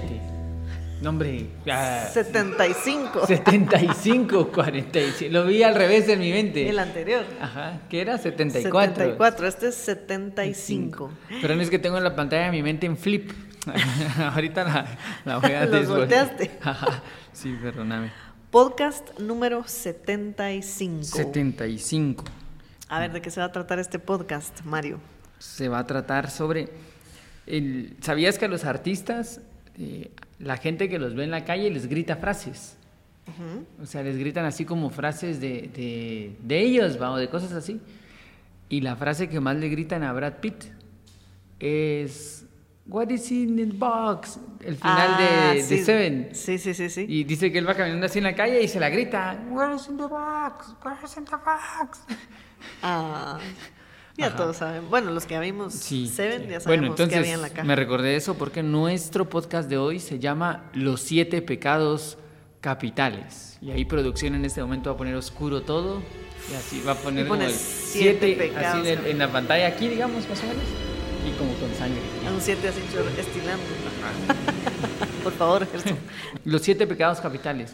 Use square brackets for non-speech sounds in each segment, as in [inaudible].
47. No, hombre. ya- 75. 75, 45. Lo vi al revés en mi mente. El anterior. Ajá, que era 74. 74, este es 75. Pero no es que tengo en la pantalla de mi mente en flip. [laughs] Ahorita la, la voy a [laughs] Los volteaste. [laughs] Ajá, Sí, perdóname. Podcast número 75. 75. A ver, ¿de qué se va a tratar este podcast, Mario? Se va a tratar sobre. el- ¿Sabías que los artistas, eh, la gente que los ve en la calle les grita frases? O sea, les gritan así como frases de, de, de ellos, ¿va? o de cosas así. Y la frase que más le gritan a Brad Pitt es. What is in the box? El final Ah, de, de sí. Seven. Sí, sí, sí, sí. Y dice que él va caminando así en la calle y se la grita. What is in the box? What is in the box? Ah, ya Ajá. todos saben. Bueno, los que ya vimos Sí. Seven, ya Bueno, sabemos entonces qué había en la caja. me recordé eso porque nuestro podcast de hoy se llama Los siete pecados capitales. Y ahí producción en este momento va a poner oscuro todo. Y así va a poner como siete siete pecados así en, en la pantalla aquí, digamos, más o menos. Y como con sangre. Un 7 así estilando. [laughs] Por favor, Gerson. [laughs] Los siete pecados capitales.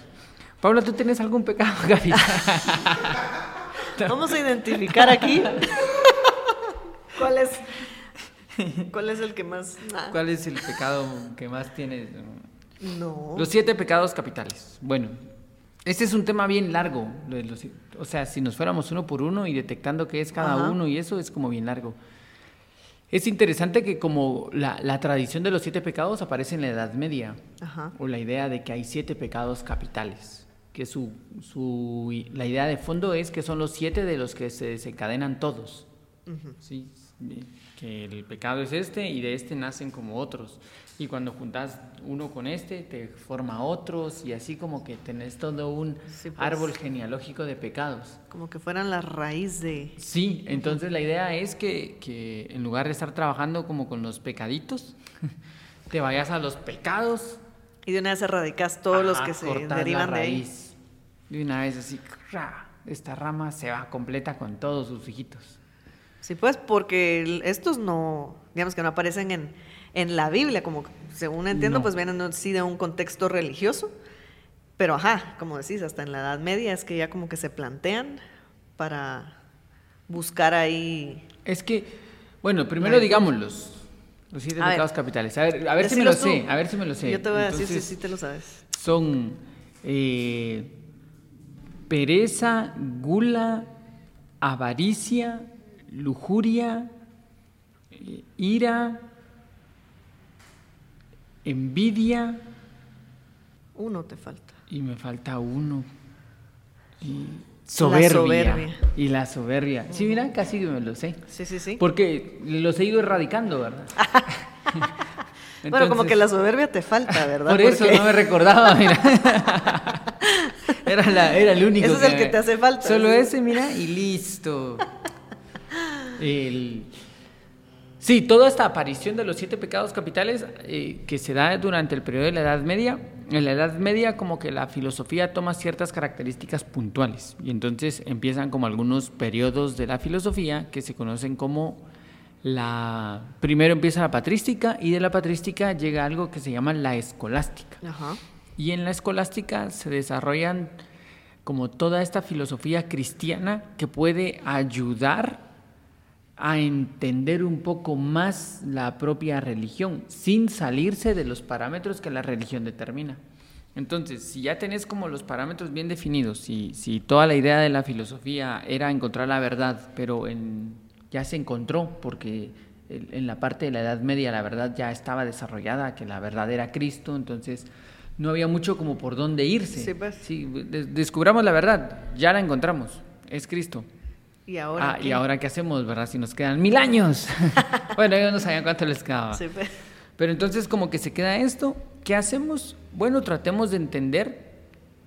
Paula, ¿tú tienes algún pecado capital? [laughs] Vamos a identificar aquí cuál es, cuál es el que más. ¿Cuál es el pecado que más tienes? no. Los siete pecados capitales. Bueno, este es un tema bien largo. o sea, si nos fuéramos uno por uno y detectando qué es cada Ajá. uno y eso es como bien largo. Es interesante que como la, la tradición de los siete pecados aparece en la Edad Media, Ajá. o la idea de que hay siete pecados capitales, que su, su, la idea de fondo es que son los siete de los que se desencadenan todos. ¿sí? Que el pecado es este y de este nacen como otros. Y cuando juntas uno con este, te forma otros y así como que tenés todo un Sí, pues. árbol genealógico de pecados. Como que fueran la raíz de. Sí, entonces la idea es que, que en lugar de estar trabajando como con los pecaditos, [laughs] te vayas a los pecados. Y de una vez erradicas todos los que se derivan la de ahí. De una vez así, esta rama se va completa con todos sus hijitos. Sí, pues, porque estos no, digamos que no aparecen en, en la Biblia, como según entiendo, No. pues vienen sí de un contexto religioso. Pero ajá, como decís, hasta en la Edad Media es que ya como que se plantean para buscar ahí. Es que, bueno, primero Ay. digámoslos. Los siete A ver. pecados capitales. A ver, a ver si me lo tú. sé. A ver si me lo sé. Yo te voy a decir si sí te lo sabes. Son eh, pereza, gula, avaricia, lujuria, ira, envidia Uno te falta. y me falta uno. Y soberbia. soberbia. Y la soberbia. Sí, mira, casi que me lo sé. Sí, sí, sí. Porque los he ido erradicando, ¿verdad? [laughs] bueno, como que Entonces- la soberbia te falta, ¿verdad? Por eso Porque- no me recordaba, mira. [laughs] Era, la- era el único. Ese es el que te hace falta, Solo sí. ese, mira, y listo. El- Sí, toda esta aparición de los siete pecados capitales eh, que se da durante el periodo de la Edad Media, en la Edad Media como que la filosofía toma ciertas características puntuales y entonces empiezan como algunos periodos de la filosofía que se conocen como la... Primero empieza la patrística y de la patrística llega algo que se llama la escolástica. Ajá. Y en la escolástica se desarrollan como toda esta filosofía cristiana que puede ayudar a entender un poco más la propia religión sin salirse de los parámetros que la religión determina. Entonces, si ya tenés como los parámetros bien definidos, si, si toda la idea de la filosofía era encontrar la verdad, pero en- ya se encontró porque en la parte de la Edad Media la verdad ya estaba desarrollada, que la verdad era Cristo, entonces no había mucho como por dónde irse. Sí, pues. Sí, descubramos la verdad, ya la encontramos, es Cristo. Y ahora. Ah, ¿y qué? ahora qué hacemos, verdad? Si nos quedan mil años. [laughs] bueno, ellos no sabían cuánto les quedaba. Sí, pues. Pero entonces como que se queda esto, ¿qué hacemos? Bueno, tratemos de entender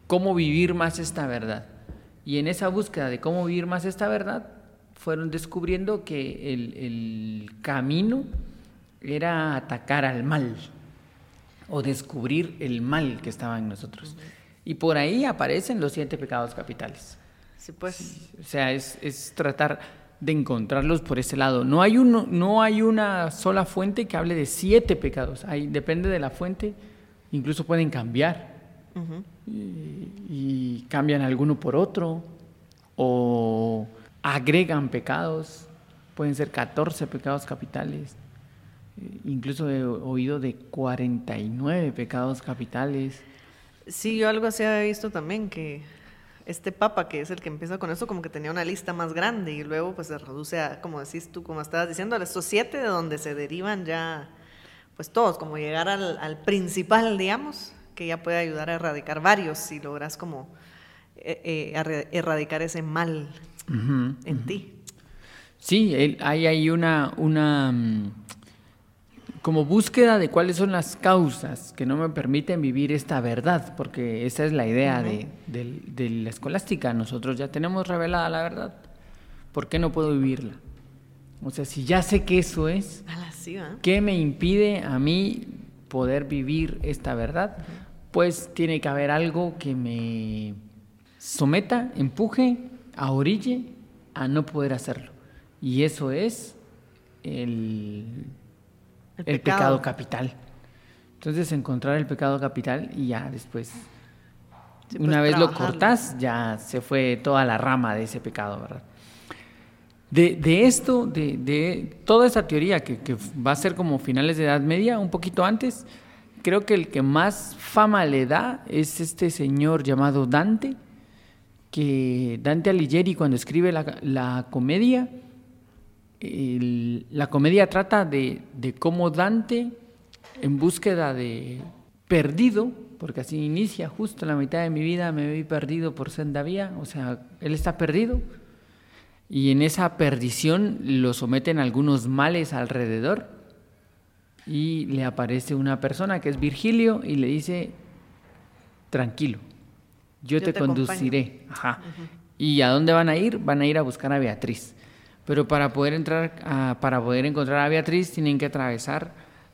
cómo vivir más esta verdad. Y en esa búsqueda de cómo vivir más esta verdad, fueron descubriendo que el, el camino era atacar al mal o descubrir el mal que estaba en nosotros. Y por ahí aparecen los siete pecados capitales. Sí, pues. O sea, es, es tratar de encontrarlos por ese lado. No hay, uno, no hay una sola fuente que hable de siete pecados. Hay, depende de la fuente, incluso pueden cambiar y, y cambian alguno por otro o agregan pecados, pueden ser 14 pecados capitales. Eh, Incluso he oído de 49 pecados capitales. Sí, yo algo así había visto también, que este papa, que es el que empieza con eso, como que tenía una lista más grande y luego pues se reduce a, como decís tú, como estabas diciendo, a estos siete de donde se derivan ya, pues todos, como llegar al, al principal, digamos, que ya puede ayudar a erradicar varios si logras como eh, eh, erradicar ese mal en ti. Sí, hay ahí una, una mm, como búsqueda de cuáles son las causas que no me permiten vivir esta verdad, porque esa es la idea de, del- de la escolástica. Nosotros ya tenemos revelada la verdad. ¿Por qué no puedo vivirla? O sea, si ya sé que eso es. ¿qué me impide a mí poder vivir esta verdad? Pues tiene que haber algo que me someta, empuje, a orille a no poder hacerlo. Y eso es el, El el pecado. pecado capital. Entonces encontrar el pecado capital y ya después, Sí, una pues, vez lo cortás, ya se fue toda la rama de ese pecado, ¿verdad? De, de esto, de, de toda esa teoría que, que va a ser como finales de Edad Media, un poquito antes, creo que el que más fama le da es este señor llamado Dante, que Dante Alighieri cuando escribe la, la comedia, el- la comedia trata de, de cómo Dante, en búsqueda de perdido, porque así inicia, justo en la mitad de mi vida me vi perdido por senda vía, o sea, él está perdido, y en esa perdición lo someten algunos males alrededor, y le aparece una persona que es Virgilio y le dice, tranquilo, yo, Yo te, te conduciré. Ajá. ¿Y a dónde van a ir? Van a ir a buscar a Beatriz. Pero para poder entrar, a- para poder encontrar a Beatriz tienen que atravesar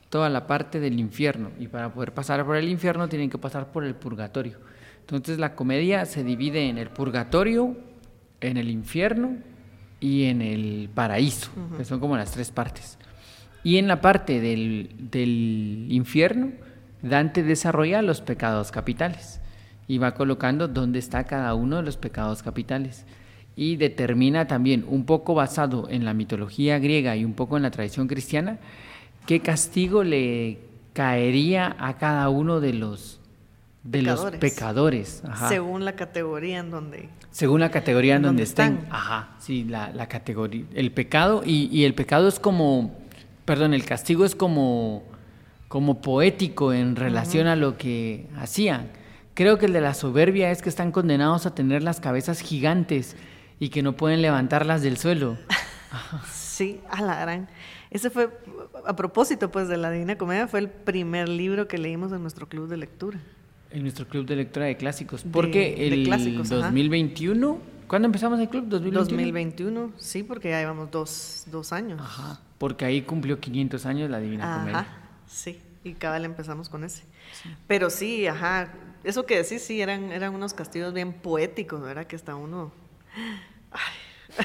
toda la parte del infierno y para poder pasar por el infierno tienen que pasar por el purgatorio. Entonces la comedia se divide en el purgatorio, en el infierno y en el paraíso, que son como las tres partes. Y en la parte del, del infierno, Dante desarrolla los pecados capitales y va colocando dónde está cada uno de los pecados capitales. Y determina también, un poco basado en la mitología griega y un poco en la tradición cristiana, qué castigo le caería a cada uno de los, de los Pecadores. pecadores. Ajá. Según la categoría en donde... Según la categoría en ¿En donde estén. están? Ajá, sí, la, la categoría. El pecado, y, y el pecado es como, perdón, el castigo es como, como poético en relación a lo que hacían. Creo que el de la soberbia es que están condenados a tener las cabezas gigantes y que no pueden levantarlas del suelo. [laughs] Sí, a la gran. Ese fue, a propósito pues de la Divina Comedia, fue el primer libro que leímos en nuestro club de lectura. En nuestro club de lectura de clásicos. De- Porque de el clásicos, ajá. 2021, ¿cuándo empezamos el club? 2021. 2021, sí, porque ya llevamos dos, dos años. Ajá, porque ahí cumplió 500 años la Divina Comedia. Ajá, sí, y cabal empezamos con ese. Pero sí, ajá, eso que decís, sí, eran, eran unos castigos bien poéticos, ¿verdad? Que hasta uno [laughs]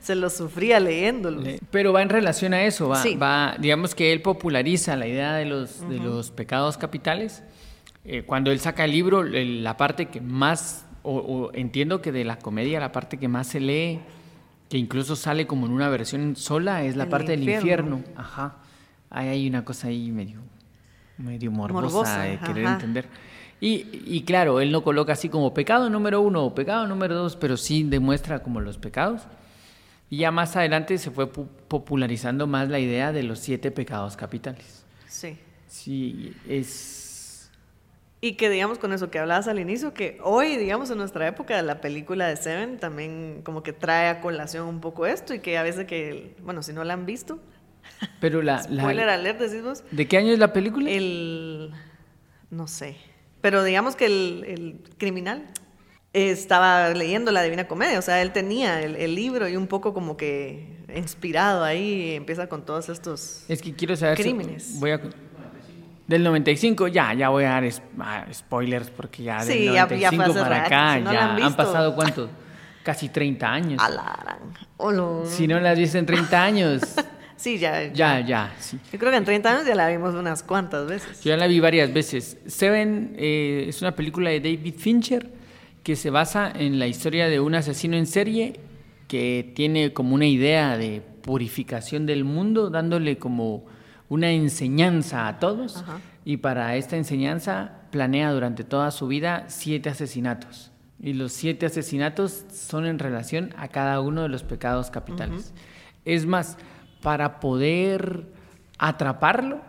se los sufría leyéndolos. Le- Pero va en relación a eso, va, Sí. va digamos que él populariza la idea de los, de los pecados capitales. Eh, cuando él saca el libro, la parte que más, o, o entiendo que de la comedia, la parte que más se lee, que incluso sale como en una versión sola, es la El parte del infierno. infierno. Ajá. Ahí hay una cosa ahí medio, medio morbosa, Morbosa, de querer ajá. entender. Y, y claro, él no coloca así como pecado número uno o pecado número dos, pero sí demuestra como los pecados. Y ya más adelante se fue pu- popularizando más la idea de los siete pecados capitales. Sí. Sí, es... Y que digamos con eso que hablabas al inicio, que hoy, digamos, en nuestra época, la película de Seven también como que trae a colación un poco esto y que a veces que, bueno, si no la han visto, Pero la... [laughs] la- spoiler alert, decís vos, ¿De qué año es la película? el, no sé, pero digamos que el, el criminal estaba leyendo la Divina Comedia, o sea, él tenía el, el libro y un poco como que inspirado ahí, empieza con todos estos... Es que quiero saber... si- Crímenes. voy a... Del 95, ya, ya voy a dar es- ah, spoilers porque ya del Sí, ya- ya 95 para acá si no ya han han, pasado cuánto? [laughs] Casi 30 años. A la gran. Olo. Si no las viste en 30 años, [laughs] Sí, ya. Ya, ya, sí. Yo creo que en 30 años ya la vimos unas cuantas veces. Yo ya la vi varias veces. Seven eh, es una película de David Fincher que se basa en la historia de un asesino en serie que tiene como una idea de purificación del mundo, dándole como una enseñanza a todos. Ajá. Y para esta enseñanza planea durante toda su vida siete asesinatos. Y los siete asesinatos son en relación a cada uno de los pecados capitales. Es más, para poder atraparlo,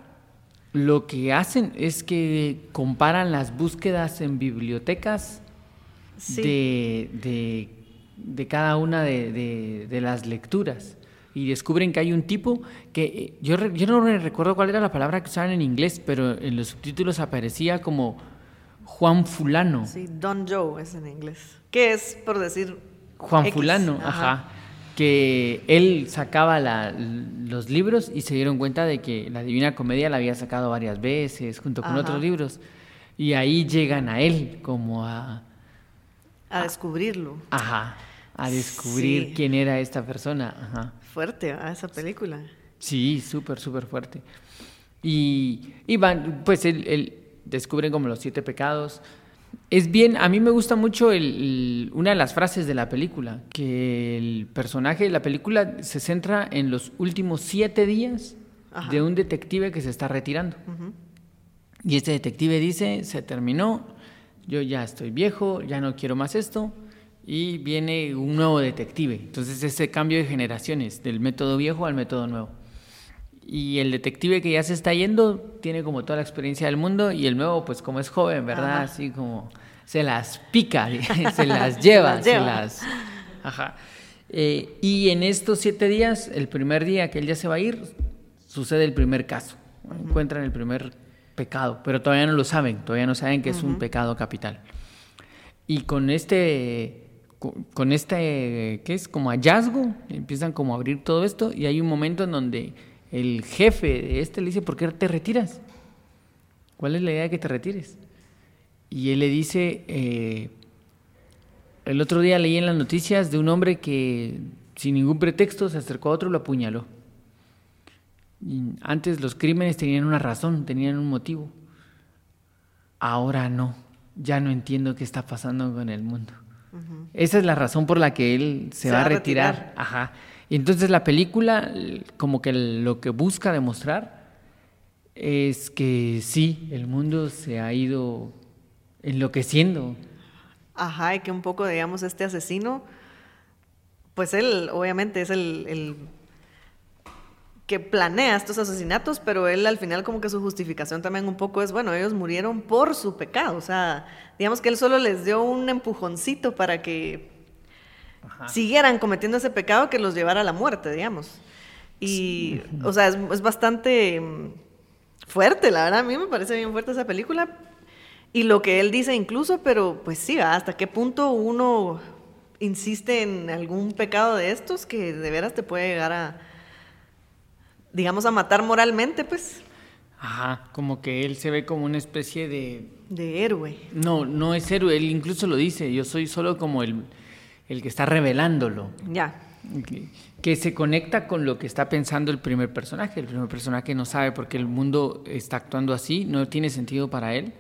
lo que hacen es que comparan las búsquedas en bibliotecas Sí. de, de- de cada una de, de- las lecturas. Y descubren que hay un tipo que eh, yo, yo no recuerdo cuál era la palabra que usaban en inglés, pero en los subtítulos aparecía como Juan Fulano. Sí, Don Joe es en inglés. Que es, por decir. Juan X. Fulano, ajá. Que él sacaba la- los libros y se dieron cuenta de que la Divina Comedia la había sacado varias veces junto con Ajá. otros libros. Y ahí llegan a él como a, A descubrirlo. ajá, a descubrir Sí. quién era esta persona. Ajá. Fuerte, ¿verdad? Esa película. Sí, súper, súper fuerte. Y, y van, pues él, él descubren como los siete pecados. Es bien, a mí me gusta mucho el- el- una de las frases de la película, que el personaje de la película se centra en los últimos siete días Ajá. de un detective que se está retirando. Y este detective dice, se terminó, yo ya estoy viejo, ya no quiero más esto, y viene un nuevo detective. Entonces ese cambio de generaciones, del método viejo al método nuevo. Y el detective que ya se está yendo tiene como toda la experiencia del mundo y el nuevo pues como es joven, ¿verdad? Ajá. Así como se las pica, [laughs] [laughs] se las lleva, las se las... Ajá. Eh, y en estos siete días, el primer día que él ya se va a ir, sucede el primer caso. Encuentran el primer pecado, pero todavía no lo saben, todavía no saben que es un pecado capital. Y con este, co- con este, ¿qué es? Como hallazgo, empiezan como a abrir todo esto y hay un momento en donde el jefe de este le dice, ¿por qué te retiras? ¿Cuál es la idea de que te retires? Y él le dice, eh, el otro día leí en las noticias de un hombre que sin ningún pretexto se acercó a otro y lo apuñaló. Y antes los crímenes tenían una razón, tenían un motivo. Ahora no, ya no entiendo qué está pasando con el mundo. Esa es la razón por la que él se, va, a retirar. Ajá. Y entonces la película, como que lo que busca demostrar es que sí, el mundo se ha ido enloqueciendo. Ajá, y que un poco, digamos, este asesino, pues él obviamente es el, el que planea estos asesinatos, pero él al final como que su justificación también un poco es, bueno, ellos murieron por su pecado, o sea, digamos que él solo les dio un empujoncito para que siguieran cometiendo ese pecado que los llevara a la muerte, digamos. Y, o sea, es, es bastante mm, fuerte, la verdad, a mí me parece bien fuerte esa película. Y lo que él dice incluso, pero pues sí, hasta qué punto uno insiste en algún pecado de estos que de veras te puede llegar a, digamos, a matar moralmente, pues, Ajá, como que él se ve como una especie de... de héroe. No, no es héroe, él incluso lo dice, yo soy solo como el, el que está revelándolo. Ya. que, que se conecta con lo que está pensando el primer personaje. El primer personaje no sabe por qué el mundo está actuando así, no tiene sentido para él.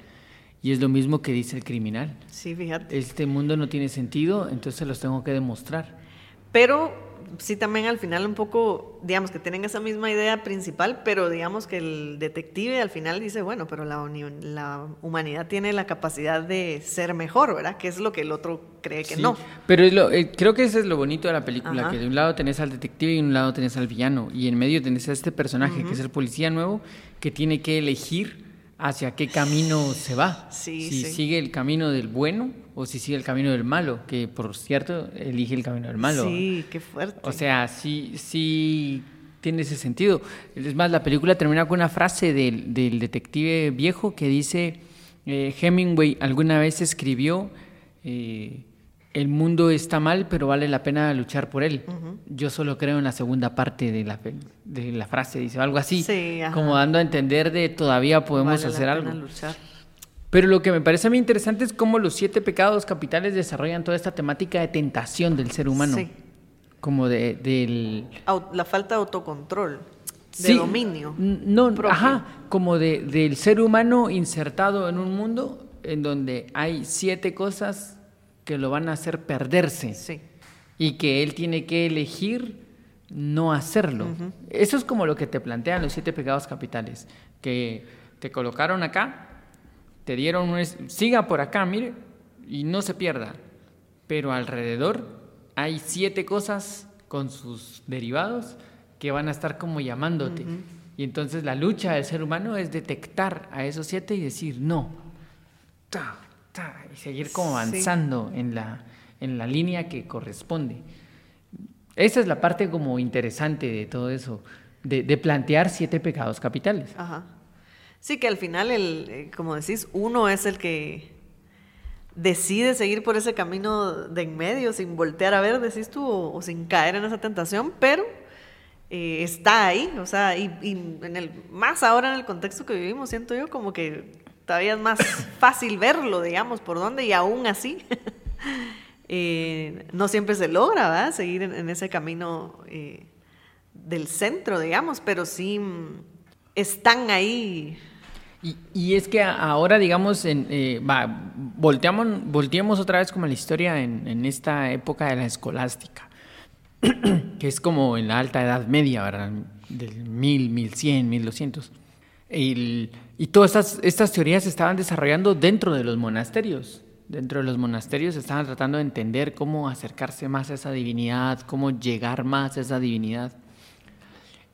Y es lo mismo que dice el criminal. Sí, fíjate. Este mundo no tiene sentido, entonces los tengo que demostrar. Pero sí también al final un poco, digamos que tienen esa misma idea principal, pero digamos que el detective al final dice, bueno, pero la, la humanidad tiene la capacidad de ser mejor, ¿verdad? Que es lo que el otro cree que Sí, no. Pero es lo- eh, creo que eso es lo bonito de la película, Ajá. que de un lado tenés al detective y de un lado tenés al villano. Y en medio tenés a este personaje, que es el policía nuevo, que tiene que elegir hacia qué camino se va. Sí, si sí. sigue el camino del bueno o si sigue el camino del malo, que por cierto elige el camino del malo. Sí, qué fuerte. O sea, sí, sí tiene ese sentido. Es más, la película termina con una frase del, del detective viejo que dice, eh, Hemingway alguna vez escribió, eh, el mundo está mal, pero vale la pena luchar por él. Yo solo creo en la segunda parte de la, de la frase, dice algo así, Sí, como dando a entender de todavía podemos Vale la hacer pena algo. luchar. Pero lo que me parece a mí interesante es cómo los siete pecados capitales desarrollan toda esta temática de tentación del ser humano. Sí. Como de, del... La falta de autocontrol. de dominio. No, ajá, como de, del ser humano insertado en un mundo en donde hay siete cosas que lo van a hacer perderse. Sí. Y que él tiene que elegir no hacerlo. Eso es como lo que te plantean los siete pecados capitales, que te colocaron acá, te dieron un... Siga por acá, mire, y no se pierda. Pero alrededor hay siete cosas con sus derivados que van a estar como llamándote. Y entonces la lucha del ser humano es detectar a esos siete y decir no. y seguir como avanzando en, la, en la línea que corresponde. Esa es la parte como interesante de todo eso, de, plantear siete pecados capitales. Ajá. Sí, que al final, el, eh, como decís, uno es el que decide seguir por ese camino de en medio, sin voltear a ver, decís tú, o, sin caer en esa tentación, pero eh, está ahí, o sea, y, en el, más ahora en el contexto que vivimos, siento yo como que todavía es más [coughs] fácil verlo, digamos, por dónde, y aún así [laughs] Eh, no siempre se logra, ¿verdad? Seguir en, ese camino eh, del centro, digamos, pero sí mm, están ahí. Y, es que ahora, digamos, en, eh, volteamos, volteamos otra vez como la historia en, esta época de la escolástica, [clears throat] que es como en la alta edad media, ¿verdad? Del 1000, 1100, 1200. y todas estas, estas teorías se estaban desarrollando dentro de los monasterios dentro de los monasterios estaban tratando de entender cómo acercarse más a esa divinidad, cómo llegar más a esa divinidad.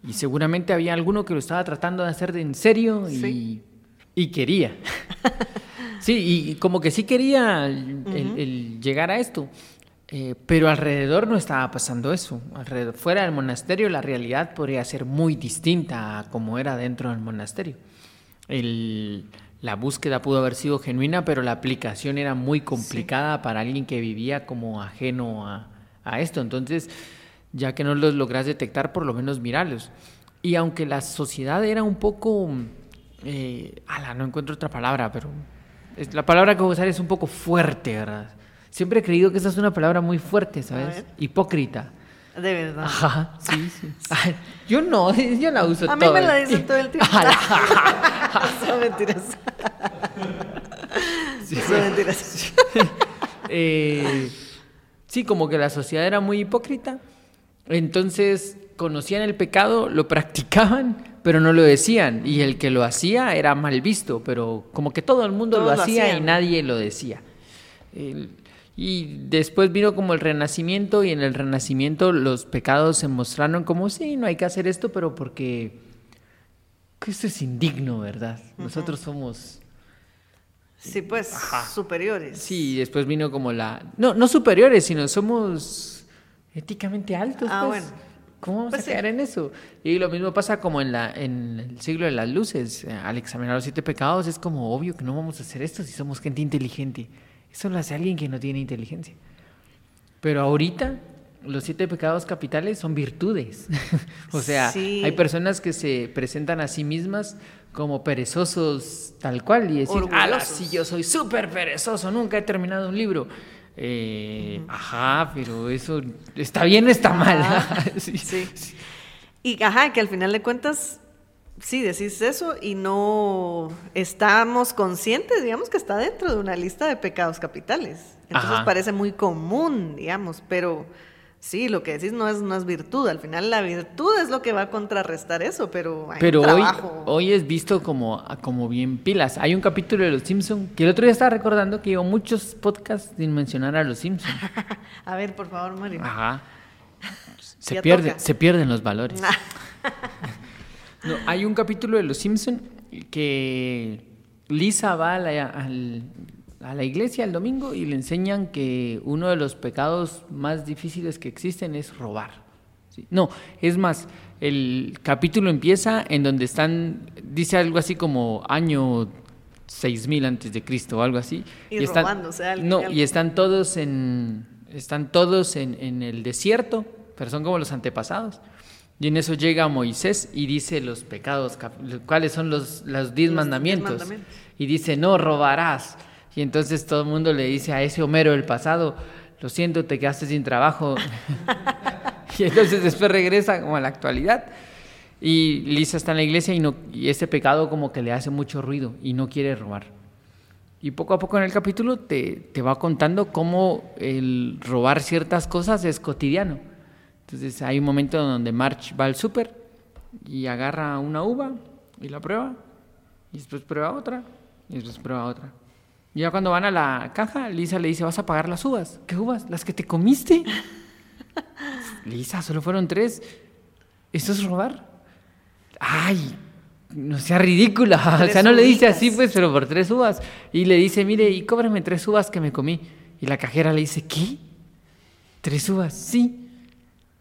Y seguramente había alguno que lo estaba tratando de hacer de en serio y, quería. [laughs] sí, y como que sí quería el, llegar a esto. Eh, pero alrededor no estaba pasando eso. Alrededor, fuera del monasterio la realidad podría ser muy distinta a como era dentro del monasterio. El, la búsqueda pudo haber sido genuina, pero la aplicación era muy complicada para alguien que vivía como ajeno a, esto. Entonces, ya que no los logras detectar, por lo menos mirarlos. Y aunque la sociedad era un poco... Eh, ala, no encuentro otra palabra, pero la palabra que voy a usar es un poco fuerte, ¿verdad? Siempre he creído que esa es una palabra muy fuerte, ¿sabes? Hipócrita. De verdad. Ajá, sí, sí. yo no, [laughs] yo la uso todo. A mí me la dicen todo el tiempo. [laughs] Son mentiras. Sí. Son mentiras. [laughs] Eh, sí, como que la sociedad era muy hipócrita. Entonces conocían el pecado, lo practicaban, pero no lo decían. Y el que lo hacía era mal visto, pero como que todo el mundo lo hacía y nadie lo decía. El, y después vino como el renacimiento y en el renacimiento los pecados se mostraron como, sí, no hay que hacer esto, pero porque esto es indigno, ¿verdad? Nosotros somos... Sí, pues superiores. Sí, después vino como la... No, no superiores, sino somos éticamente altos. Ah, pues. bueno. ¿Cómo vamos pues a caer en eso? Y lo mismo pasa como en, la, en el siglo de las luces. Al examinar los siete pecados es como obvio que no vamos a hacer esto si somos gente inteligente. Eso lo hace alguien que no tiene inteligencia. Pero ahorita los siete pecados capitales son virtudes. [laughs] o sea, hay personas que se presentan a sí mismas como perezosos tal cual y decir, ah, sí, yo soy súper perezoso, nunca he terminado un libro. Eh, ajá, pero eso está bien o está mal. [laughs] sí. sí. Y ajá, que al final de cuentas sí, decís eso y no estamos conscientes, digamos, que está dentro de una lista de pecados capitales. Entonces parece muy común, digamos, pero sí, lo que decís no es, no es virtud. Al final la virtud es lo que va a contrarrestar eso, pero hay Pero hoy, hoy es visto como, como bien pilas. Hay un capítulo de Los Simpsons que el otro día estaba recordando que llevo muchos podcasts sin mencionar a Los Simpsons. [laughs] a ver, por favor, Mario. Ajá. [laughs] Se, pierde, se pierden los valores. [laughs] No, hay un capítulo de Los Simpson que Lisa va a la, iglesia el domingo y le enseñan que uno de los pecados más difíciles que existen es robar. No, es más, el capítulo empieza en donde están, dice algo así como año 6000 antes de Cristo o algo así. Y, están, no, y están todos en están todos en, en el desierto, pero son como los antepasados. Y en eso llega Moisés y dice los pecados, cuáles son los, los diez, mandamientos? Y dice, no robarás. Y entonces todo el mundo le dice a ese Homero del pasado, lo siento, te quedaste sin trabajo. [laughs] y entonces después regresa como a la actualidad. Y Lisa está en la iglesia y, no, y este pecado como que le hace mucho ruido y no quiere robar. Y poco a poco en el capítulo te, te va contando cómo el robar ciertas cosas es cotidiano. Entonces hay un momento donde March va al súper y agarra una uva y la prueba, y después prueba otra, y después prueba otra. Y ya cuando van a la caja, Lisa le dice, vas a pagar las uvas. ¿Qué uvas? ¿Las que te comiste? [laughs] Lisa, solo fueron tres. ¿Esto es robar? Ay, no sea ridícula. [laughs] o sea, no le dice así, pues, pero por tres uvas. Y le dice, mire, y cóbrame tres uvas que me comí. Y la cajera le dice, ¿qué? ¿Tres uvas? Sí.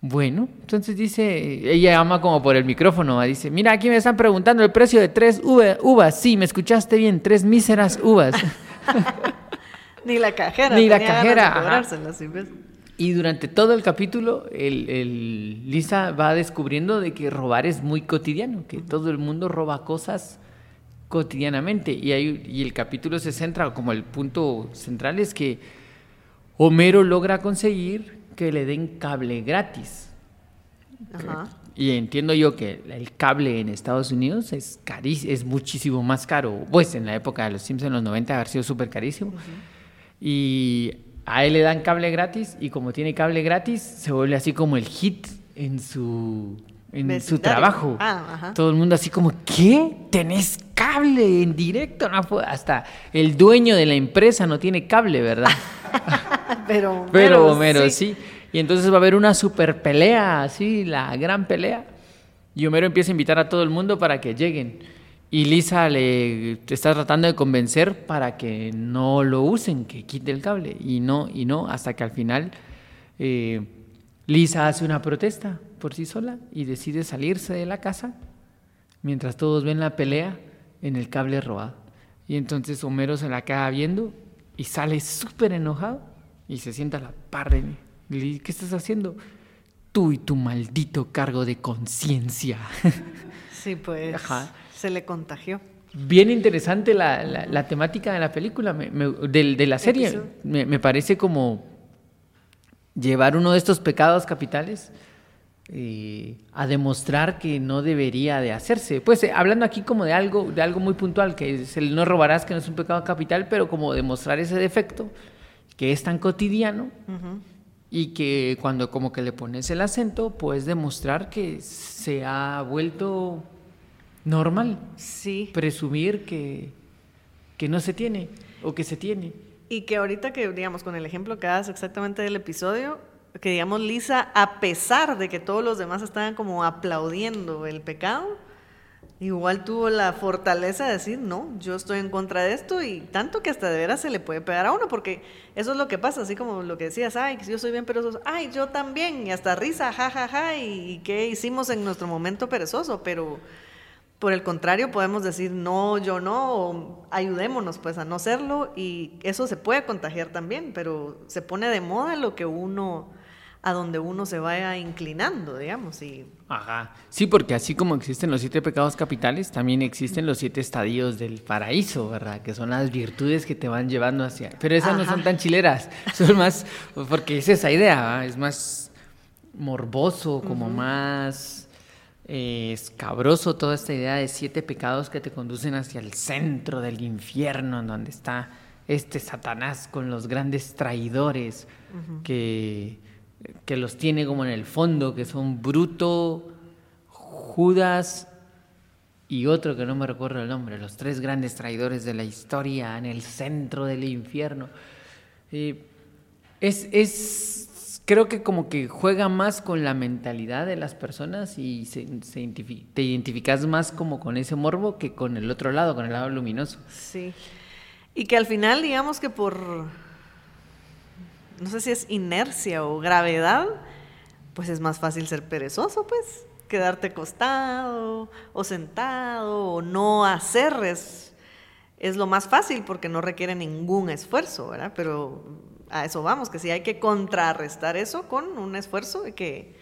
Bueno, entonces dice, ella llama como por el micrófono, dice, mira, aquí me están preguntando el precio de tres uvas. Sí, me escuchaste bien, tres míseras uvas. [laughs] Ni la cajera. Ni la cajera. Y durante todo el capítulo, el, Lisa va descubriendo de que robar es muy cotidiano, que todo el mundo roba cosas cotidianamente. Y, hay, y el capítulo se centra, como el punto central es que Homero logra conseguir que le den cable gratis. Y entiendo yo que el cable en Estados Unidos es carísimo, es muchísimo más caro. Pues en la época de los Simpsons, en los 90, haber sido súper carísimo. Y a él le dan cable gratis y como tiene cable gratis, se vuelve así como el hit en su, en su trabajo. Ah, Todo el mundo así como, ¿qué? ¿Tenés cable en directo? No, hasta el dueño de la empresa no tiene cable, ¿verdad? [laughs] pero, pero, pero, sí. Y entonces va a haber una super pelea, así, la gran pelea. Y Homero empieza a invitar a todo el mundo para que lleguen. Y Lisa le está tratando de convencer para que no lo usen, que quite el cable. Y no, y no, hasta que al final eh, Lisa hace una protesta por sí sola y decide salirse de la casa mientras todos ven la pelea en el cable robado. Y entonces Homero se la queda viendo y sale súper enojado y se sienta a la par de mí. ¿Qué estás haciendo? Tú y tu maldito cargo de conciencia. [laughs] Sí, pues. Ajá se le contagió. Bien interesante la, temática de la película, de, la serie. Me, parece como llevar uno de estos pecados capitales eh, a demostrar que no debería de hacerse. Pues eh, hablando aquí como de algo, de algo muy puntual, que es el no robarás, que no es un pecado capital, pero como demostrar ese defecto que es tan cotidiano y que cuando como que le pones el acento, puedes demostrar que se ha vuelto normal. Sí. Presumir que, que no se tiene o que se tiene. Y que ahorita que, digamos, con el ejemplo que das exactamente del episodio, que digamos, Lisa, a pesar de que todos los demás estaban como aplaudiendo el pecado, igual tuvo la fortaleza de decir, no, yo estoy en contra de esto y tanto que hasta de veras se le puede pegar a uno, porque eso es lo que pasa, así como lo que decías, ay, yo soy bien perezoso, ay, yo también, y hasta risa, jajaja, ja, ja, y qué hicimos en nuestro momento perezoso, pero por el contrario, podemos decir, no, yo no, o ayudémonos pues a no serlo y eso se puede contagiar también, pero se pone de moda lo que uno, a donde uno se vaya inclinando, digamos. Y... Ajá, sí, porque así como existen los siete pecados capitales, también existen los siete estadios del paraíso, ¿verdad? Que son las virtudes que te van llevando hacia... Pero esas no son tan chileras, [laughs] son más, porque es esa idea, es más morboso, como más escabroso toda esta idea de siete pecados que te conducen hacia el centro del infierno, en donde está este Satanás con los grandes traidores que, que los tiene como en el fondo, que son Bruto, Judas y otro que no me recuerdo el nombre, los tres grandes traidores de la historia en el centro del infierno. Es, es creo que como que juega más con la mentalidad de las personas y se, te identificas más como con ese morbo que con el otro lado, con el lado luminoso. Sí. Y que al final, digamos que por, no sé si es inercia o gravedad, pues es más fácil ser perezoso, pues, quedarte acostado o sentado o no hacer es, es lo más fácil porque no requiere ningún esfuerzo, ¿verdad? Pero a eso vamos, que sí hay que contrarrestar eso con un esfuerzo que,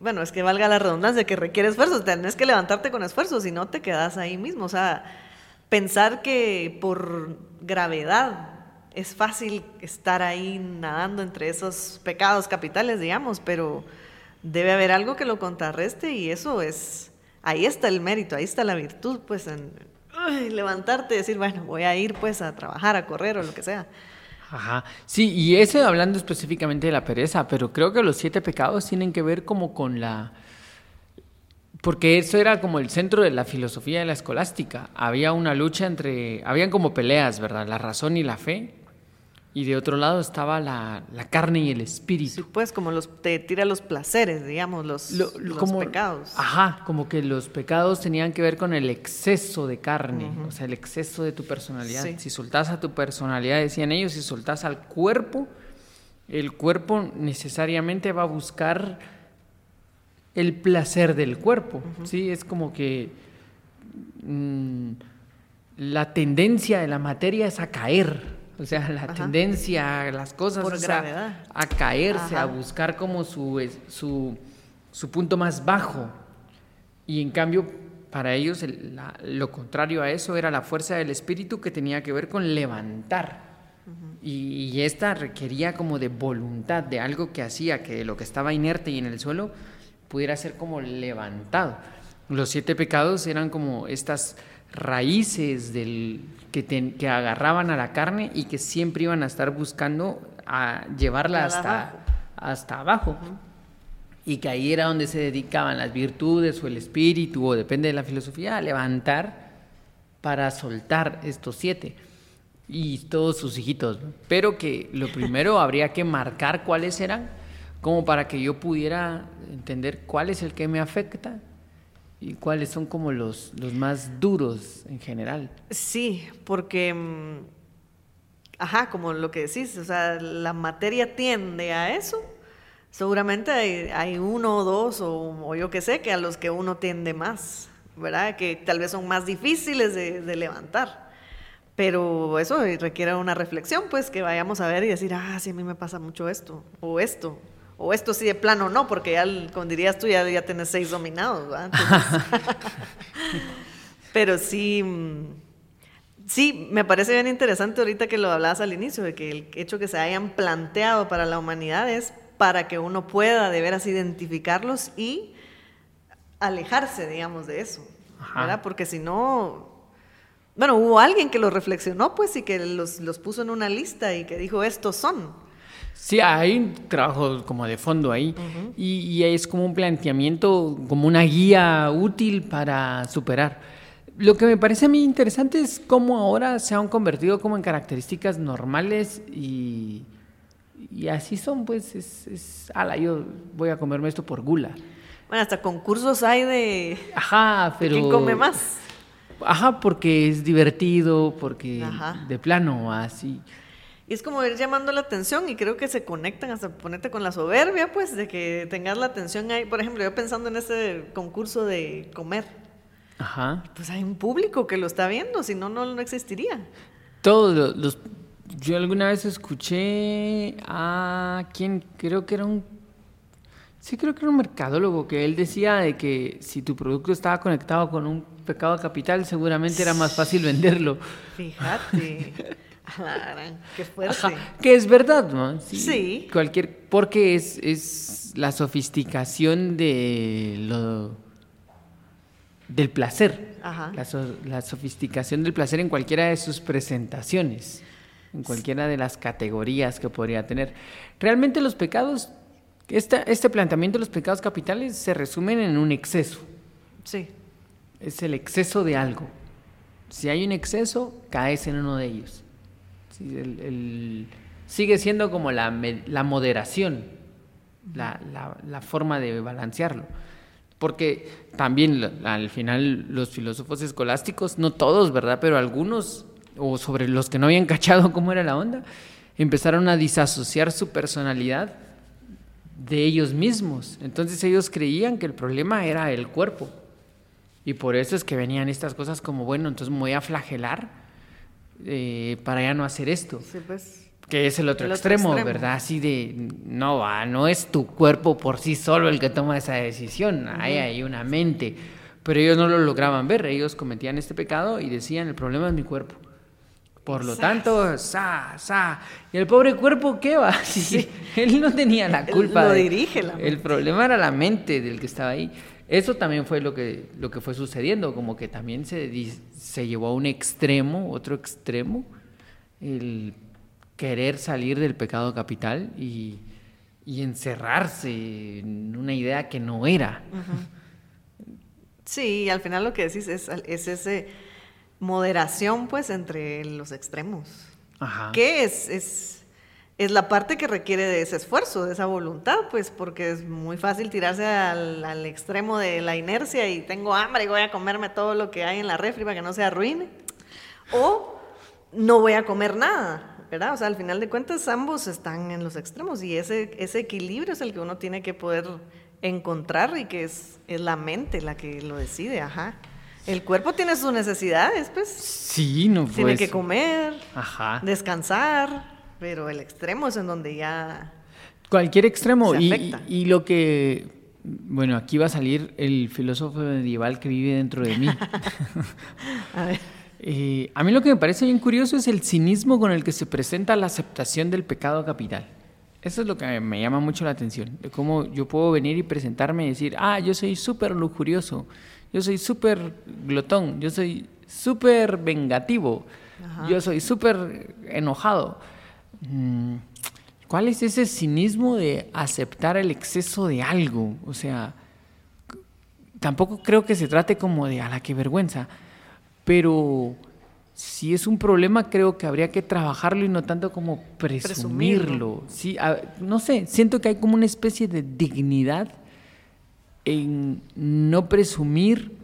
bueno, es que valga la redundancia, que requiere esfuerzo, tenés que levantarte con esfuerzo, si no te quedas ahí mismo, o sea, pensar que por gravedad es fácil estar ahí nadando entre esos pecados capitales, digamos, pero debe haber algo que lo contrarreste y eso es ahí está el mérito, ahí está la virtud, pues en levantarte y decir, bueno, voy a ir pues a trabajar, a correr o lo que sea. Ajá. Sí, y ese hablando específicamente de la pereza, pero creo que los siete pecados tienen que ver como con la... Porque eso era como el centro de la filosofía de la escolástica. Había una lucha entre... Habían como peleas, ¿verdad? La razón y la fe. Y de otro lado estaba la, carne y el espíritu. Sí, pues como los, te tira los placeres, digamos, los, los pecados. Ajá, como que los pecados tenían que ver con el exceso de carne, o sea, el exceso de tu personalidad. Si soltás a tu personalidad, decían ellos, si soltás al cuerpo, el cuerpo necesariamente va a buscar el placer del cuerpo, ¿sí? Es como que mm, la tendencia de la materia es a caer, o sea, la tendencia, las cosas, a caerse, a buscar como su, su, su, punto más bajo. Y en cambio, para ellos lo contrario a eso era la fuerza del espíritu que tenía que ver con levantar. y, y, esta requería como de voluntad, de algo que hacía que lo que estaba inerte y en el suelo pudiera ser como levantado. Los siete pecados eran como estas raíces del, que, que, agarraban a la carne y que siempre iban a estar buscando a llevarla hasta abajo, hasta abajo. Y que ahí era donde se dedicaban las virtudes o el espíritu, o depende de la filosofía, a levantar para soltar estos siete y todos sus hijitos. Pero que lo [laughs] primero habría que marcar cuáles eran, como para que yo pudiera entender cuál es el que me afecta ¿Y cuáles son como los, los más duros en general? Sí, porque, mm, ajá, como lo que decís, o sea, la materia tiende a eso. Seguramente hay, uno o dos, o, yo qué sé, que a los que uno tiende más, ¿verdad? Que tal vez son más difíciles de, de levantar. Pero eso requiere una reflexión, pues que vayamos a ver y decir, ah, sí, a mí me pasa mucho esto, o esto, o esto sí de plano no, porque ya, como dirías tú, ya, ya tenés seis dominados, ¿verdad? [laughs] pero sí, mm, sí, me parece bien interesante ahorita que lo hablabas al inicio, de que el hecho que se hayan planteado para la humanidad es para que uno pueda de veras identificarlos y alejarse, digamos, de eso, ¿verdad? Porque si no, bueno, hubo alguien que lo reflexionó, pues, y que los, los puso en una lista y que dijo, estos son. Sí, hay un trabajo como de fondo ahí y, es como un planteamiento, como una guía útil para superar. Lo que me parece a mí interesante es cómo ahora se han convertido como en características normales y, y así son, pues, es, es, ala, yo voy a comerme esto por gula. Bueno, hasta concursos hay de... Ajá, pero... ¿Quién come más? Ajá, porque es divertido, porque de plano así. Y es como ir llamando la atención y creo que se conectan hasta ponerte con la soberbia, pues, de que tengas la atención ahí. Por ejemplo, yo pensando en ese concurso de comer. Ajá. Pues hay un público que lo está viendo, si no, no, existiría. Todos los, Yo alguna vez escuché a quien creo que era un... Sí, creo que era un mercadólogo que él decía de que si tu producto estaba conectado con un pecado capital, seguramente era más fácil venderlo. Fíjate. [laughs] qué fuerte. que es verdad, ¿no? Sí. Cualquier, porque es, es la sofisticación de lo del placer. Ajá. La, sofisticación del placer en cualquiera de sus presentaciones, en cualquiera de las categorías que podría tener. Realmente los pecados, este, este planteamiento de los pecados capitales se resumen en un exceso. Sí. Es el exceso de algo. Si hay un exceso, caes en uno de ellos el, sigue siendo como la, la moderación, la, la, forma de balancearlo. Porque también al final los filósofos escolásticos, no todos, ¿verdad? Pero algunos, o sobre los que no habían [laughs] cachado cómo era la onda, empezaron a disasociar su personalidad de ellos mismos. Entonces ellos creían que el problema era el cuerpo. Y por eso es que venían estas cosas como, bueno, entonces me voy a flagelar eh, para ya no hacer esto. Pues. Que es el otro, extremo, ¿verdad? Así de, no, no es tu cuerpo por sí solo el que toma esa decisión, hay, hay una mente. Pero ellos no lo lograban ver, ellos cometían este pecado y decían, el problema es mi cuerpo. Por lo tanto, sa, sa. ¿Y el pobre cuerpo qué va? [laughs] Sí, él no tenía la culpa. Lo dirige El problema era la mente del que estaba ahí. Eso también fue lo que, lo que fue sucediendo, como que también se, se llevó a un extremo, otro extremo, el querer salir del pecado capital y, y encerrarse en una idea que no era. Sí, al final lo que decís es, es ese moderación pues entre los extremos. Ajá. Que es, es es la parte que requiere de ese esfuerzo, de esa voluntad, pues porque es muy fácil tirarse al, extremo de la inercia y tengo hambre y voy a comerme todo lo que hay en la refri para que no se arruine. O no voy a comer nada, ¿verdad? O sea, al final de cuentas ambos están en los extremos y ese, ese equilibrio es el que uno tiene que poder encontrar y que es, es la mente la que lo decide, ajá. El cuerpo tiene sus necesidades, pues. Sí, no Tiene que comer, ajá. descansar, pero el extremo es en donde ya... Cualquier extremo. y, y, lo que... Bueno, aquí va a salir el filósofo medieval que vive dentro de mí. [laughs] a ver. Eh, a mí lo que me parece bien curioso es el cinismo con el que se presenta la aceptación del pecado capital. Eso es lo que me llama mucho la atención, de cómo yo puedo venir y presentarme y decir, ah, yo soy súper lujurioso, yo soy súper glotón, yo soy súper vengativo, yo soy súper enojado. Mm, ¿Cuál es ese cinismo de aceptar el exceso de algo? O sea, tampoco creo que se trate como de a la que vergüenza, pero si es un problema creo que habría que trabajarlo y no tanto como presumirlo. Sí, no sé, siento que hay como una especie de dignidad en no presumir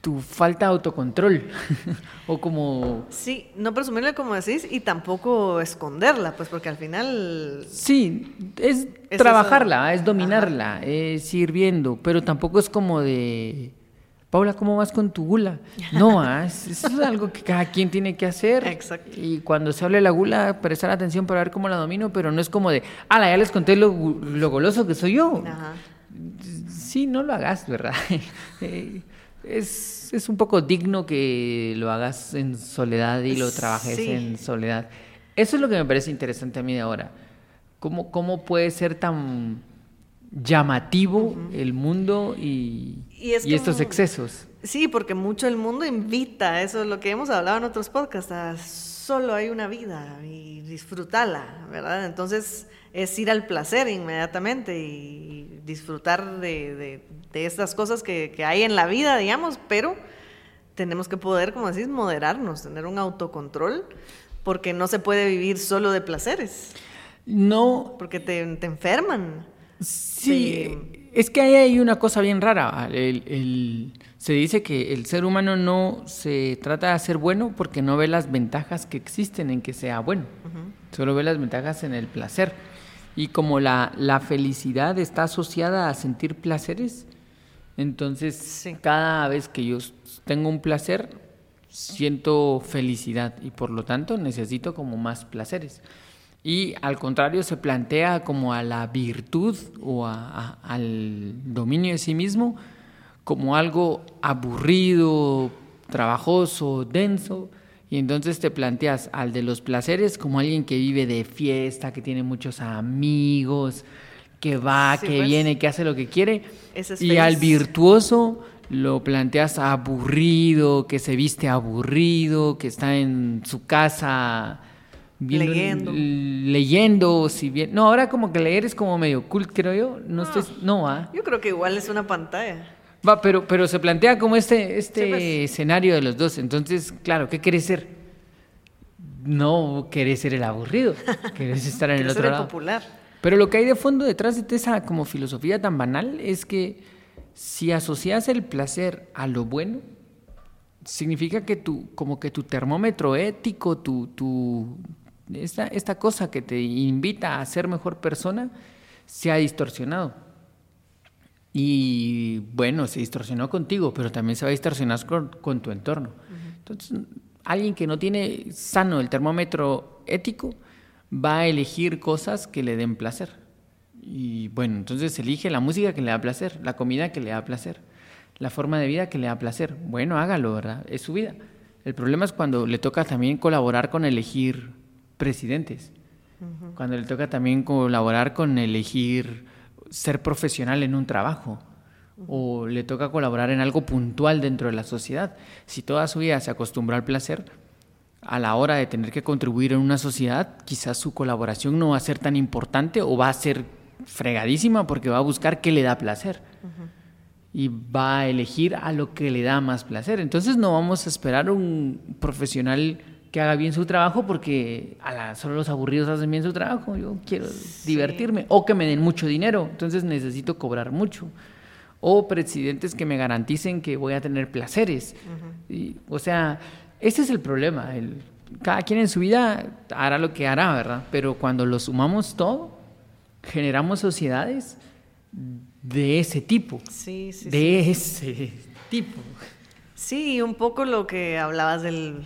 tu falta de autocontrol [laughs] o como sí no presumirla como decís y tampoco esconderla pues porque al final sí es, trabajarla es dominarla es ir viendo pero tampoco es como de Paula cómo vas con tu gula no [laughs] ah, es, es algo que cada quien tiene que hacer. Exacto. y cuando se hable de la gula prestar atención para ver cómo la domino pero no es como de ala ya les conté lo, lo goloso que soy yo Ajá. sí no lo hagas verdad [laughs] eh, es, es, un poco digno que lo hagas en soledad y lo trabajes en soledad. Eso es lo que me parece interesante a mí de ahora. ¿Cómo, cómo puede ser tan llamativo el mundo y, y, estos excesos? Sí, porque mucho el mundo invita, eso es lo que hemos hablado en otros podcasts, solo hay una vida y disfrútala, ¿verdad? Entonces es ir al placer inmediatamente y disfrutar de, de, estas cosas que, que, hay en la vida, digamos, pero tenemos que poder, como decís, moderarnos, tener un autocontrol, porque no se puede vivir solo de placeres. No. Porque te, te enferman. Sí, es que ahí hay una cosa bien rara. El, se dice que el ser humano no se trata de hacer bueno porque no ve las ventajas que existen en que sea bueno. Solo ve las ventajas en el placer. Y como la, la felicidad está asociada a sentir placeres, entonces cada vez que yo tengo un placer, siento felicidad y por lo tanto necesito como más placeres. Y al contrario se plantea como a la virtud o al dominio de sí mismo como algo aburrido, trabajoso, denso, y entonces te planteas al de los placeres como alguien que vive de fiesta, que tiene muchos amigos, que va, que pues. viene, que hace lo que quiere. y al virtuoso lo planteas aburrido, que se viste aburrido, que está en su casa leyendo. leyendo, si bien. No, ahora como que leer es como medio cool, creo yo. No, no. no ¿ah? Yo creo que igual es una pantalla. Va, pero, pero se plantea como este, este pues. escenario de los dos. Entonces, claro, ¿qué querés ser? No querés ser el aburrido, [laughs] querés estar en el otro ser lado. popular. Pero lo que hay de fondo detrás de esa como filosofía tan banal es que si asocias el placer a lo bueno, significa que tu, como que tu termómetro ético, tu, tu, esta, esta cosa que te invita a ser mejor persona, se ha distorsionado. Y bueno, se distorsionó contigo, pero también se va a distorsionar con, tu entorno. Entonces, alguien que no tiene sano el termómetro ético va a elegir cosas que le den placer. Y bueno, entonces elige la música que le da placer, la comida que le da placer, la forma de vida que le da placer. Bueno, hágalo, ¿verdad? Es su vida. El problema es cuando le toca también colaborar con elegir presidentes, cuando le toca también colaborar con elegir ser profesional en un trabajo o le toca colaborar en algo puntual dentro de la sociedad. Si toda su vida se acostumbró al placer, a la hora de tener que contribuir en una sociedad, quizás su colaboración no va a ser tan importante o va a ser fregadísima porque va a buscar qué le da placer. Y va a elegir a lo que le da más placer. Entonces no vamos a esperar un profesional que haga bien su trabajo porque a solo los aburridos hacen bien su trabajo. Yo quiero divertirme o que me den mucho dinero, entonces necesito cobrar mucho. O presidentes que me garanticen que voy a tener placeres. o sea, ese es el problema. El, cada quien en su vida hará lo que hará, ¿verdad? Pero cuando lo sumamos todo, generamos sociedades de ese tipo. Sí, sí. De ese tipo. Sí, un poco lo que hablabas del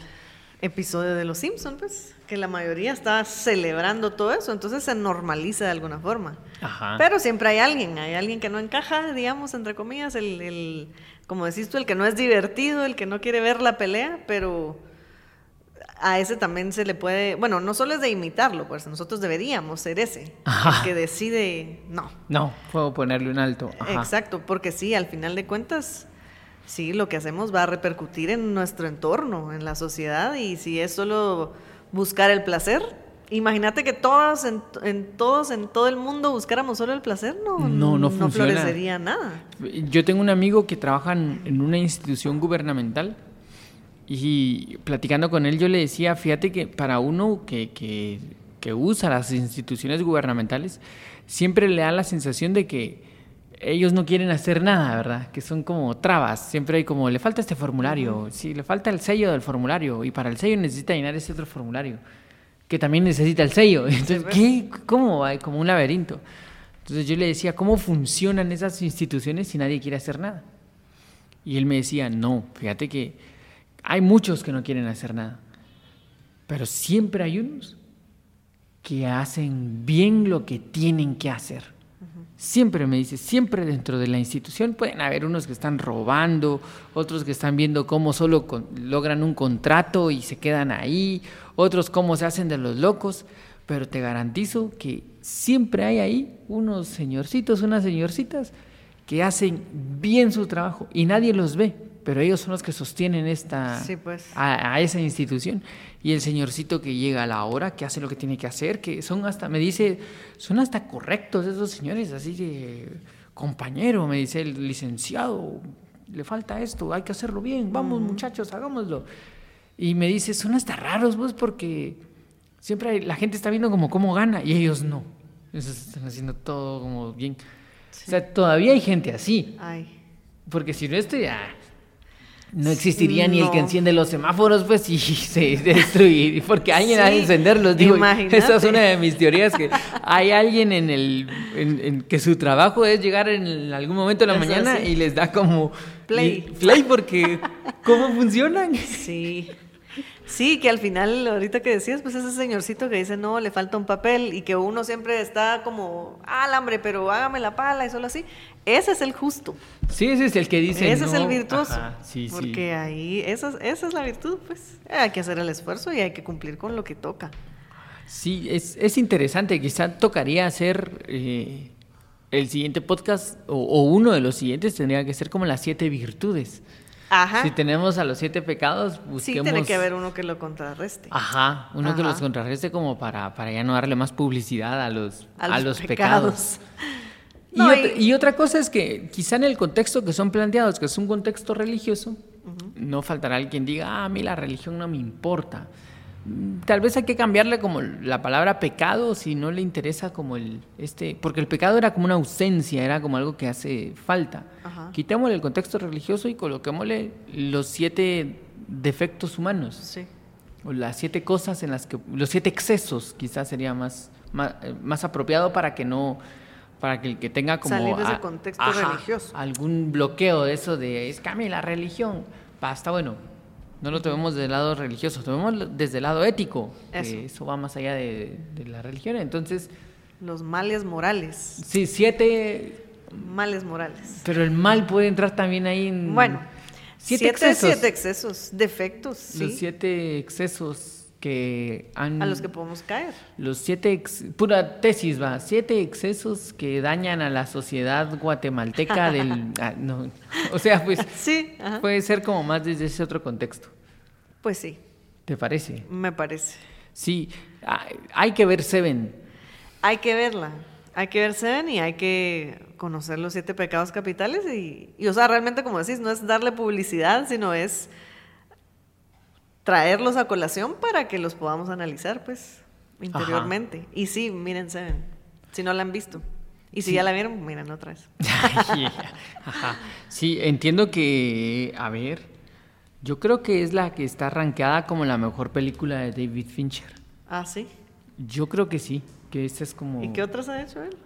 episodio de Los Simpsons, pues, que la mayoría está celebrando todo eso, entonces se normaliza de alguna forma. Ajá. Pero siempre hay alguien, hay alguien que no encaja, digamos, entre comillas, el, el, como decís tú, el que no es divertido, el que no quiere ver la pelea, pero a ese también se le puede, bueno, no solo es de imitarlo, pues nosotros deberíamos ser ese, el que decide, no. No, puedo ponerle un alto. Exacto, porque sí, al final de cuentas sí, lo que hacemos va a repercutir en nuestro entorno, en la sociedad, y si es solo buscar el placer, imagínate que todos en, todos, en todo el mundo buscáramos solo el placer, no, no, no, florecería nada. Yo tengo un amigo que trabaja en una institución gubernamental y platicando con él yo le decía, fíjate que para uno que, que, que usa las instituciones gubernamentales, siempre le da la sensación de que ellos no quieren hacer nada, ¿verdad? Que son como trabas. Siempre hay como, le falta este formulario, sí, le falta el sello del formulario y para el sello necesita llenar ese otro formulario, que también necesita el sello. Entonces, ¿qué? ¿Cómo va? Como un laberinto. Entonces yo le decía, ¿cómo funcionan esas instituciones si nadie quiere hacer nada? Y él me decía, no, fíjate que hay muchos que no quieren hacer nada, pero siempre hay unos que hacen bien lo que tienen que hacer. Siempre me dice, siempre dentro de la institución pueden haber unos que están robando, otros que están viendo cómo solo logran un contrato y se quedan ahí, otros cómo se hacen de los locos, pero te garantizo que siempre hay ahí unos señorcitos, unas señorcitas que hacen bien su trabajo y nadie los ve pero ellos son los que sostienen esta pues. a, esa institución. Y el señorcito que llega a la hora que hace lo que tiene que hacer que son hasta me dice son hasta correctos esos señores así de compañero me dice el licenciado le falta esto hay que hacerlo bien vamos muchachos hagámoslo. Y me dice son hasta raros vos porque siempre la gente está viendo como cómo gana y ellos no. Están haciendo todo como bien. O sea todavía hay gente así. Porque si no este ya no existiría ni el que enciende los semáforos, pues, y [laughs] se destruye, porque alguien ha de encenderlos. Digo, esa es una de mis teorías, que hay alguien en el, en, que su trabajo es llegar en algún momento de la mañana y les da como... Play. play, porque ¿cómo funcionan? Sí. Sí, que al final, ahorita que decías, pues ese señorcito que dice, no, le falta un papel y que uno siempre está como, ah, hambre, pero hágame la pala y solo así. Ese es el justo. Sí, ese es el que dice. Ese es el virtuoso. sí, porque ahí, esa, esa, es la virtud, pues. Hay que hacer el esfuerzo y hay que cumplir con lo que toca. Sí, es, es interesante. Quizá tocaría hacer eh, el siguiente podcast, o, o, uno de los siguientes tendría que ser como las siete virtudes. Si tenemos a los siete pecados, busquemos... Sí, tiene que haber uno que lo contrarreste. Ajá, uno que los contrarreste como para, para ya no darle más publicidad a los, a, los, pecados. Y, otra, cosa es que quizá en el contexto que son planteados, que es un contexto religioso, no faltará alguien diga, ah, a mí la religión no me importa. Tal vez hay que cambiarle como la palabra pecado si no le interesa como el este, porque el pecado era como una ausencia, era como algo que hace falta. Quitémosle el contexto religioso y coloquémosle los siete defectos humanos. Sí. O las siete cosas en las que los siete excesos quizás sería más, más, apropiado para que no para que el que tenga como salir de ese contexto religioso algún bloqueo de eso de es que a mí la religión basta bueno no lo tomemos desde el lado religioso, tomemos desde el lado ético, eso. que eso va más allá de, la religión. Entonces... Los males morales. Sí, siete... Males morales. Pero el mal puede entrar también ahí en... Bueno, siete, excesos. Siete excesos, defectos. Los siete excesos que han... A los que podemos caer. Los siete, ex- pura tesis va, siete excesos que dañan a la sociedad guatemalteca [laughs] del... ah, no, o sea, pues [laughs] Sí, ajá. puede ser como más desde ese otro contexto. Pues sí, ¿Te parece? me parece. Sí, hay- hay que ver Seven. Hay que verla. Hay que ver Seven y hay que conocer los siete pecados capitales y, y, o sea, realmente como decís, no es darle publicidad, sino es traerlos a colación para que los podamos analizar, pues, interiormente. Y sí, miren Seven, si no la han visto. Y si ya la vieron, miren otra vez. [laughs] Ajá. Sí, entiendo que, a ver, yo creo que es la que está rankeada como la mejor película de David Fincher. Ah, sí. Yo creo que sí, que esta es como... ¿Y qué otras ha hecho él?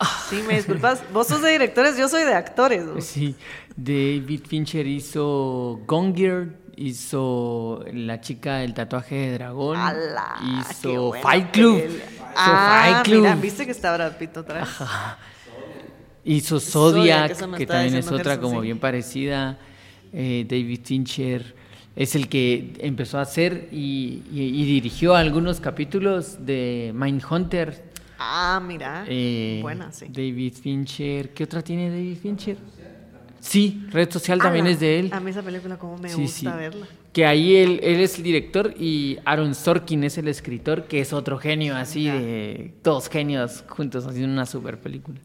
[laughs] Sí, me disculpas. Vos sos de directores, yo soy de actores. ¿no? Sí, David Fincher hizo Gone Girl, hizo La chica del tatuaje de dragón, ¡Ala! ¡Qué hizo Fight Club, hizo Ah, Fight Club, mira, viste que está Brad Pitt otra vez. hizo Zodiac, que también es otra como sí. bien parecida. Eh, David Fincher es el que empezó a hacer y, y- y dirigió algunos capítulos de Mindhunter. Ah, mira. Eh, Buena, sí. David Fincher, ¿qué otra tiene David Fincher? Sí, Red Social también es de él. A mí esa película como me Sí, gusta sí. verla. Que ahí él, él es el director y Aaron Sorkin es el escritor, que es otro genio así de dos genios juntos haciendo una super película.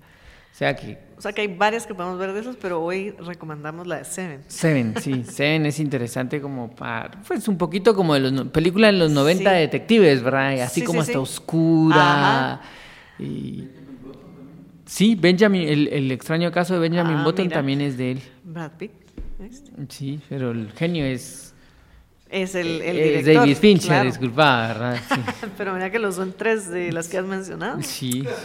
O sea que O sea que hay varias que podemos ver de esas, pero hoy recomendamos la de Seven. Seven, sí, [laughs] Seven es interesante como para, pues un poquito como de los película de los 90 de detectives, ¿verdad? Y así Sí, como sí. oscura. Ajá. Y sí, Benjamin, el, el extraño caso de Benjamin Ah, Button mira. también es de él. Brad Pitt. ¿viste? Sí, pero el genio es, Es el, el es director. David Fincher, claro. disculpa, ¿verdad? Sí. [laughs] Pero mira que los son tres de las que has mencionado. Sí. [laughs]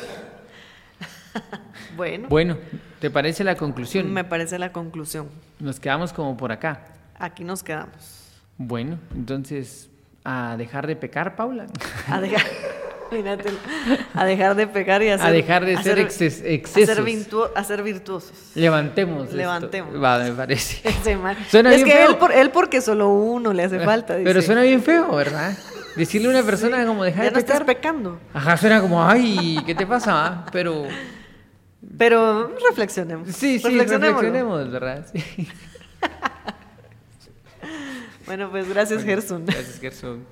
Bueno, Bueno, ¿te parece la conclusión? me parece la conclusión. Nos quedamos como por acá. Aquí nos quedamos. Bueno, entonces, a dejar de pecar, Paula. A dejar, [laughs] mírate, a dejar de pecar y a, A dejar de ser exces- a ser, excesos. a ser virtuosos. Levantemos. esto. Levantemos. Va, me parece. [laughs] [laughs] Suena es bien que feo. él, por, él porque solo uno le hace falta. Pero suena bien feo, ¿verdad? Decirle a una persona como dejar Ya de no estás pecar. pecando. Ajá, suena como, ay, ¿qué te pasa? ah? Pero Pero reflexionemos. sí, sí, reflexionemos, ¿verdad? Sí. [laughs] Bueno, pues gracias, Gerson. Gracias, Gerson.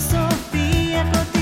filosofía cotidiana.